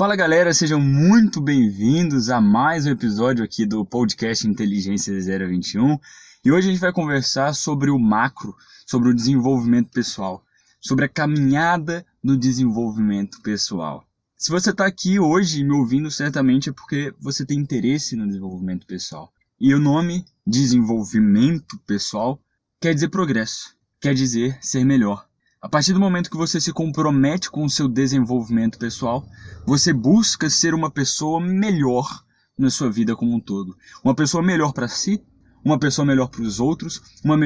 Fala galera, sejam muito bem-vindos a mais um episódio aqui do podcast Inteligência 021 e hoje a gente vai conversar sobre o macro, sobre o desenvolvimento pessoal, sobre a caminhada do desenvolvimento pessoal. Se você está aqui hoje me ouvindo, certamente é porque você tem interesse no desenvolvimento pessoal. E o nome desenvolvimento pessoal quer dizer progresso, quer dizer ser melhor a partir do momento que você se compromete com o seu desenvolvimento pessoal, você busca ser uma pessoa melhor na sua vida como um todo. Uma pessoa melhor para si, uma pessoa melhor para os outros, uma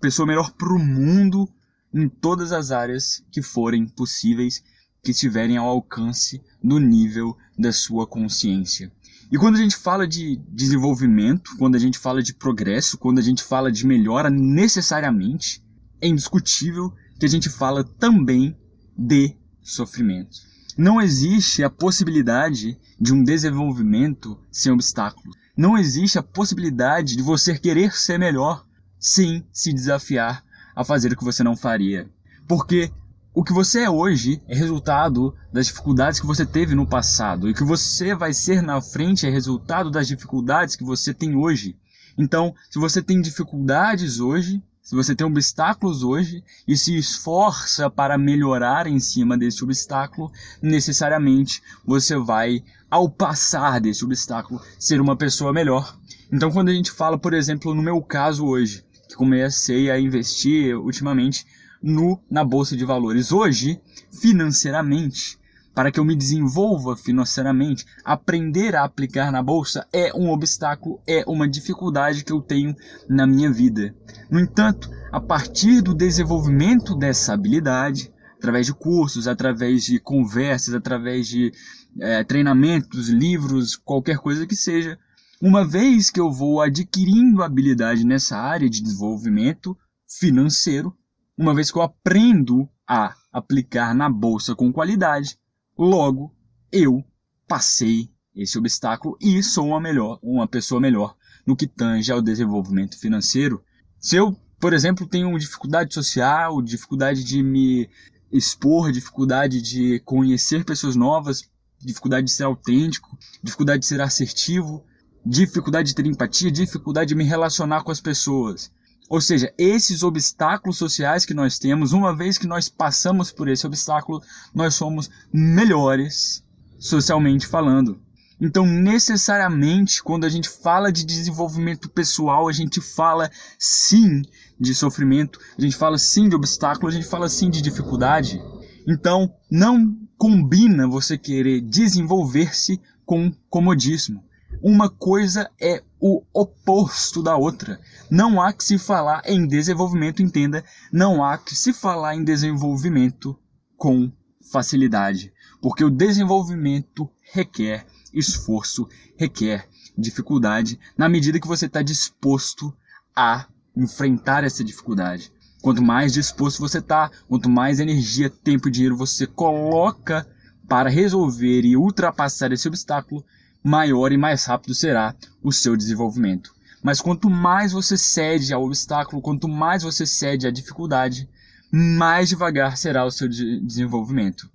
pessoa melhor para o mundo em todas as áreas que forem possíveis, que estiverem ao alcance do nível da sua consciência. E quando a gente fala de desenvolvimento, quando a gente fala de progresso, quando a gente fala de melhora necessariamente, é indiscutível que a gente fala também de sofrimento. Não existe a possibilidade de um desenvolvimento sem obstáculos. Não existe a possibilidade de você querer ser melhor sem se desafiar a fazer o que você não faria. Porque o que você é hoje é resultado das dificuldades que você teve no passado. E o que você vai ser na frente é resultado das dificuldades que você tem hoje. Então, se você tem dificuldades hoje, se você tem obstáculos hoje e se esforça para melhorar em cima desse obstáculo, necessariamente você vai, ao passar desse obstáculo, ser uma pessoa melhor. Então, quando a gente fala, por exemplo, no meu caso hoje, que comecei a investir ultimamente no na bolsa de valores, hoje, financeiramente, para que eu me desenvolva financeiramente, aprender a aplicar na bolsa é um obstáculo, é uma dificuldade que eu tenho na minha vida. No entanto, a partir do desenvolvimento dessa habilidade, através de cursos, através de conversas, através de é, treinamentos, livros, qualquer coisa que seja, uma vez que eu vou adquirindo habilidade nessa área de desenvolvimento financeiro, uma vez que eu aprendo a aplicar na bolsa com qualidade, Logo, eu passei esse obstáculo e sou uma melhor, uma pessoa melhor no que tange ao desenvolvimento financeiro. Se eu, por exemplo, tenho dificuldade social, dificuldade de me expor, dificuldade de conhecer pessoas novas, dificuldade de ser autêntico, dificuldade de ser assertivo, dificuldade de ter empatia, dificuldade de me relacionar com as pessoas. Ou seja, esses obstáculos sociais que nós temos, uma vez que nós passamos por esse obstáculo, nós somos melhores socialmente falando. Então, necessariamente, quando a gente fala de desenvolvimento pessoal, a gente fala sim de sofrimento, a gente fala sim de obstáculo, a gente fala sim de dificuldade. Então, não combina você querer desenvolver-se com comodismo. Uma coisa é o oposto da outra. Não há que se falar em desenvolvimento, entenda, não há que se falar em desenvolvimento com facilidade, porque o desenvolvimento requer esforço, requer dificuldade, na medida que você está disposto a enfrentar essa dificuldade. Quanto mais disposto você está, quanto mais energia, tempo e dinheiro você coloca para resolver e ultrapassar esse obstáculo, maior e mais rápido será o seu desenvolvimento. Mas quanto mais você cede ao obstáculo, quanto mais você cede à dificuldade, mais devagar será o seu de desenvolvimento.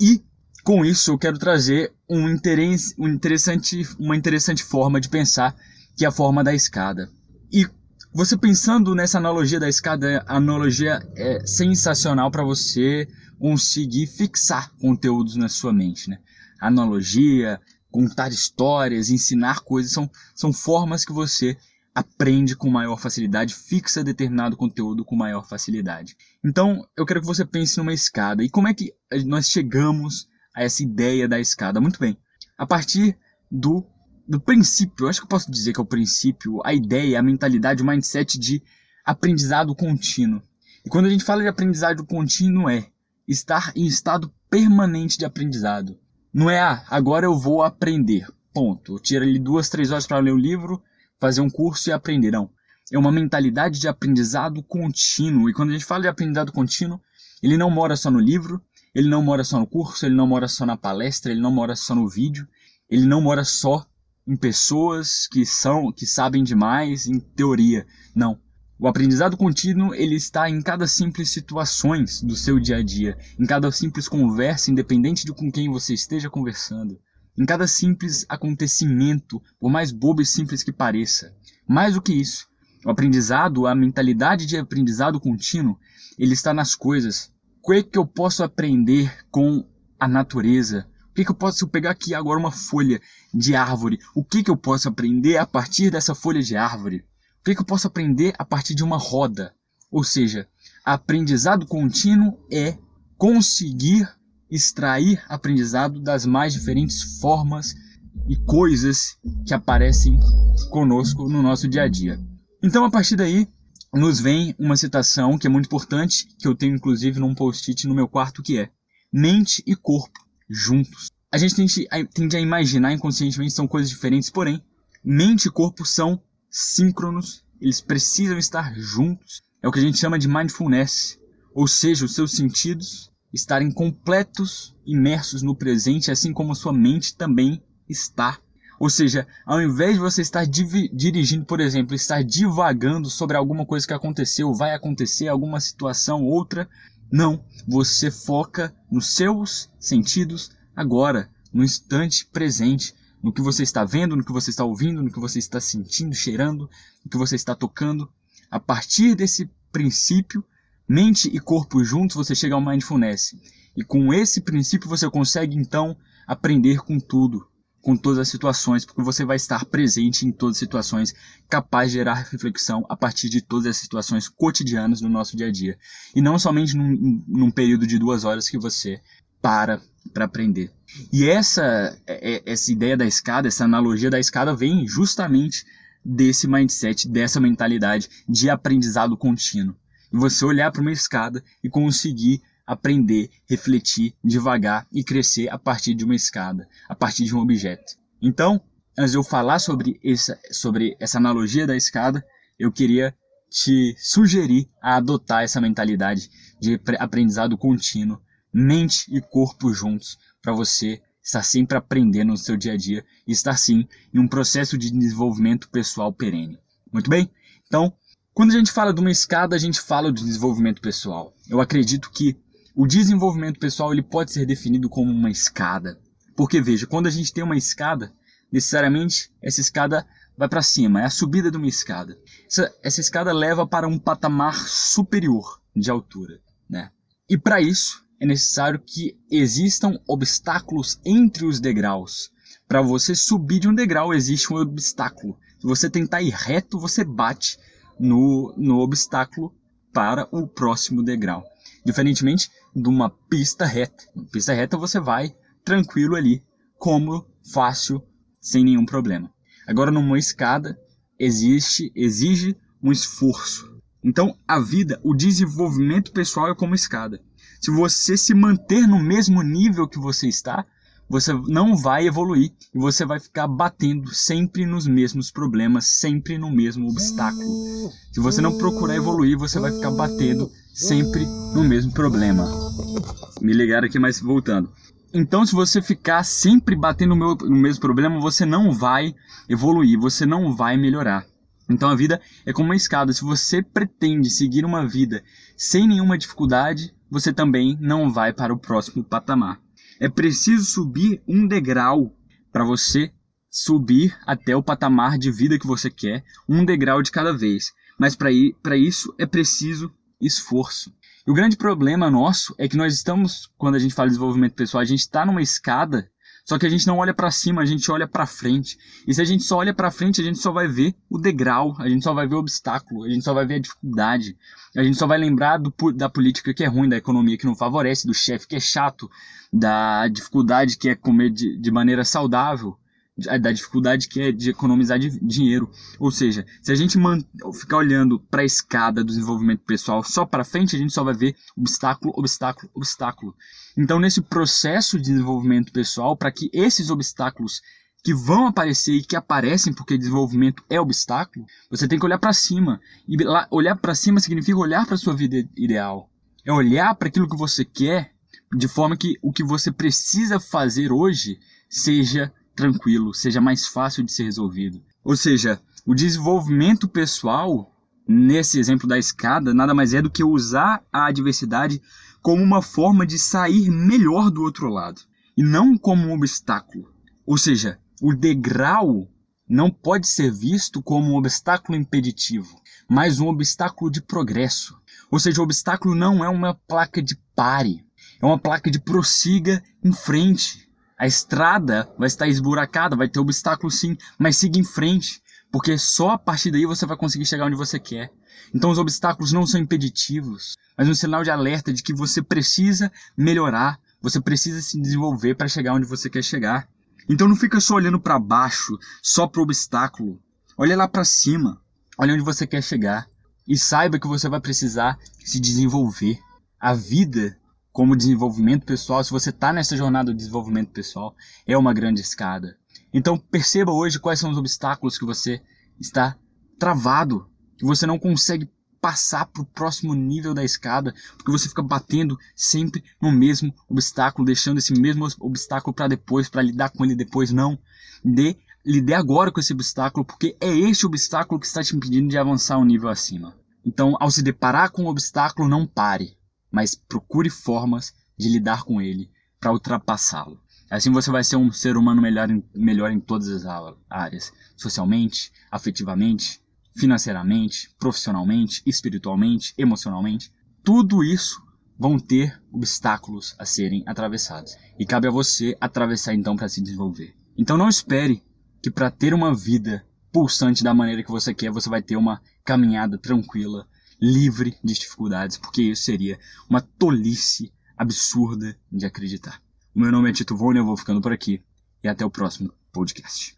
E com isso eu quero trazer um interesse, um interessante, uma interessante forma de pensar, que é a forma da escada. E você pensando nessa analogia da escada, a analogia é sensacional para você conseguir fixar conteúdos na sua mente, né? Analogia, contar histórias, ensinar coisas, são, são formas que você aprende com maior facilidade, fixa determinado conteúdo com maior facilidade. Então, eu quero que você pense numa escada. E como é que nós chegamos a essa ideia da escada? Muito bem. A partir do, do princípio, eu acho que eu posso dizer que é o princípio, a ideia, a mentalidade, o mindset de aprendizado contínuo. E quando a gente fala de aprendizado contínuo é estar em estado permanente de aprendizado. Não é, ah, agora eu vou aprender. Ponto. Eu tiro ali duas, três horas para ler o livro, fazer um curso e aprender. Não. É uma mentalidade de aprendizado contínuo. E quando a gente fala de aprendizado contínuo, ele não mora só no livro, ele não mora só no curso, ele não mora só na palestra, ele não mora só no vídeo, ele não mora só em pessoas que são, que sabem demais em teoria. Não. O aprendizado contínuo ele está em cada simples situações do seu dia a dia, em cada simples conversa, independente de com quem você esteja conversando, em cada simples acontecimento, por mais bobo e simples que pareça. Mais do que isso, o aprendizado, a mentalidade de aprendizado contínuo, ele está nas coisas. O que, é que eu posso aprender com a natureza? O que, é que eu posso pegar aqui agora uma folha de árvore? O que, é que eu posso aprender a partir dessa folha de árvore? O que, que eu posso aprender a partir de uma roda? Ou seja, aprendizado contínuo é conseguir extrair aprendizado das mais diferentes formas e coisas que aparecem conosco no nosso dia a dia. Então, a partir daí, nos vem uma citação que é muito importante, que eu tenho inclusive num post-it no meu quarto, que é: mente e corpo juntos. A gente tende a, tende a imaginar inconscientemente são coisas diferentes, porém, mente e corpo são síncronos, eles precisam estar juntos. É o que a gente chama de mindfulness, ou seja, os seus sentidos estarem completos, imersos no presente, assim como sua mente também está. Ou seja, ao invés de você estar dirigindo, por exemplo, estar divagando sobre alguma coisa que aconteceu, vai acontecer, alguma situação, outra, não. Você foca nos seus sentidos agora, no instante presente no que você está vendo, no que você está ouvindo, no que você está sentindo, cheirando, no que você está tocando. A partir desse princípio, mente e corpo juntos, você chega ao mindfulness. E com esse princípio você consegue então aprender com tudo, com todas as situações, porque você vai estar presente em todas as situações, capaz de gerar reflexão a partir de todas as situações cotidianas do nosso dia a dia. E não somente num, num período de duas horas que você para para aprender. E essa, é, é, essa ideia da escada, essa analogia da escada vem justamente desse mindset, dessa mentalidade de aprendizado contínuo. E você olhar para uma escada e conseguir aprender, refletir devagar e crescer a partir de uma escada, a partir de um objeto. Então, antes de eu falar sobre essa, sobre essa analogia da escada, eu queria te sugerir a adotar essa mentalidade de aprendizado contínuo mente e corpo juntos para você estar sempre aprendendo no seu dia a dia e estar sim em um processo de desenvolvimento pessoal perene. Muito bem? Então, quando a gente fala de uma escada, a gente fala de desenvolvimento pessoal. Eu acredito que o desenvolvimento pessoal ele pode ser definido como uma escada. Porque veja, quando a gente tem uma escada, necessariamente essa escada vai para cima, é a subida de uma escada. Essa, essa escada leva para um patamar superior de altura, né? E para isso, é necessário que existam obstáculos entre os degraus. Para você subir de um degrau, existe um obstáculo. Se você tentar ir reto, você bate no, no obstáculo para o próximo degrau. Diferentemente de uma pista reta. Uma pista reta você vai tranquilo ali, cômodo, fácil, sem nenhum problema. Agora, numa escada, existe, exige um esforço. Então, a vida, o desenvolvimento pessoal é como escada. Se você se manter no mesmo nível que você está, você não vai evoluir e você vai ficar batendo sempre nos mesmos problemas, sempre no mesmo obstáculo. Se você não procurar evoluir, você vai ficar batendo sempre no mesmo problema. Me ligaram aqui, mas voltando. Então, se você ficar sempre batendo no, mesmo problema, você não vai evoluir, você não vai melhorar. Então a vida é como uma escada. Se você pretende seguir uma vida sem nenhuma dificuldade, você também não vai para o próximo patamar. É preciso subir um degrau para você subir até o patamar de vida que você quer, um degrau de cada vez. Mas para isso é preciso esforço. E o grande problema nosso é que nós estamos, quando a gente fala de desenvolvimento pessoal, a gente está numa escada só que a gente não olha para cima, a gente olha para frente. E se a gente só olha para frente, a gente só vai ver o degrau, a gente só vai ver o obstáculo, a gente só vai ver a dificuldade. A gente só vai lembrar do, da política que é ruim, da economia que não favorece, do chefe que é chato, da dificuldade que é comer de, de maneira saudável da dificuldade que é de economizar de dinheiro. Ou seja, se a gente ficar olhando para a escada do desenvolvimento pessoal só para frente, a gente só vai ver obstáculo, obstáculo, obstáculo. Então, nesse processo de desenvolvimento pessoal, para que esses obstáculos que vão aparecer e que aparecem porque desenvolvimento é obstáculo, você tem que olhar para cima. E olhar para cima significa olhar para sua vida ideal. É olhar para aquilo que você quer de forma que o que você precisa fazer hoje seja tranquilo, seja mais fácil de ser resolvido. Ou seja, o desenvolvimento pessoal nesse exemplo da escada, nada mais é do que usar a adversidade como uma forma de sair melhor do outro lado e não como um obstáculo. Ou seja, o degrau não pode ser visto como um obstáculo impeditivo, mas um obstáculo de progresso. Ou seja, o obstáculo não é uma placa de pare, é uma placa de prossiga em frente. A estrada vai estar esburacada, vai ter obstáculo sim, mas siga em frente, porque só a partir daí você vai conseguir chegar onde você quer. Então os obstáculos não são impeditivos, mas um sinal de alerta de que você precisa melhorar, você precisa se desenvolver para chegar onde você quer chegar. Então não fica só olhando para baixo, só para o obstáculo. Olha lá para cima, olha onde você quer chegar e saiba que você vai precisar se desenvolver. A vida como desenvolvimento pessoal, se você está nessa jornada de desenvolvimento pessoal, é uma grande escada. Então perceba hoje quais são os obstáculos que você está travado, que você não consegue passar para o próximo nível da escada, porque você fica batendo sempre no mesmo obstáculo, deixando esse mesmo obstáculo para depois, para lidar com ele depois. Não. Dê, lide agora com esse obstáculo, porque é este obstáculo que está te impedindo de avançar um nível acima. Então, ao se deparar com o obstáculo, não pare mas procure formas de lidar com ele para ultrapassá-lo. Assim você vai ser um ser humano melhor em, melhor em todas as áreas: socialmente, afetivamente, financeiramente, profissionalmente, espiritualmente, emocionalmente. Tudo isso vão ter obstáculos a serem atravessados. E cabe a você atravessar então para se desenvolver. Então não espere que para ter uma vida pulsante da maneira que você quer, você vai ter uma caminhada tranquila, livre de dificuldades, porque isso seria uma tolice absurda de acreditar. O meu nome é Tito Vone, eu vou ficando por aqui e até o próximo podcast.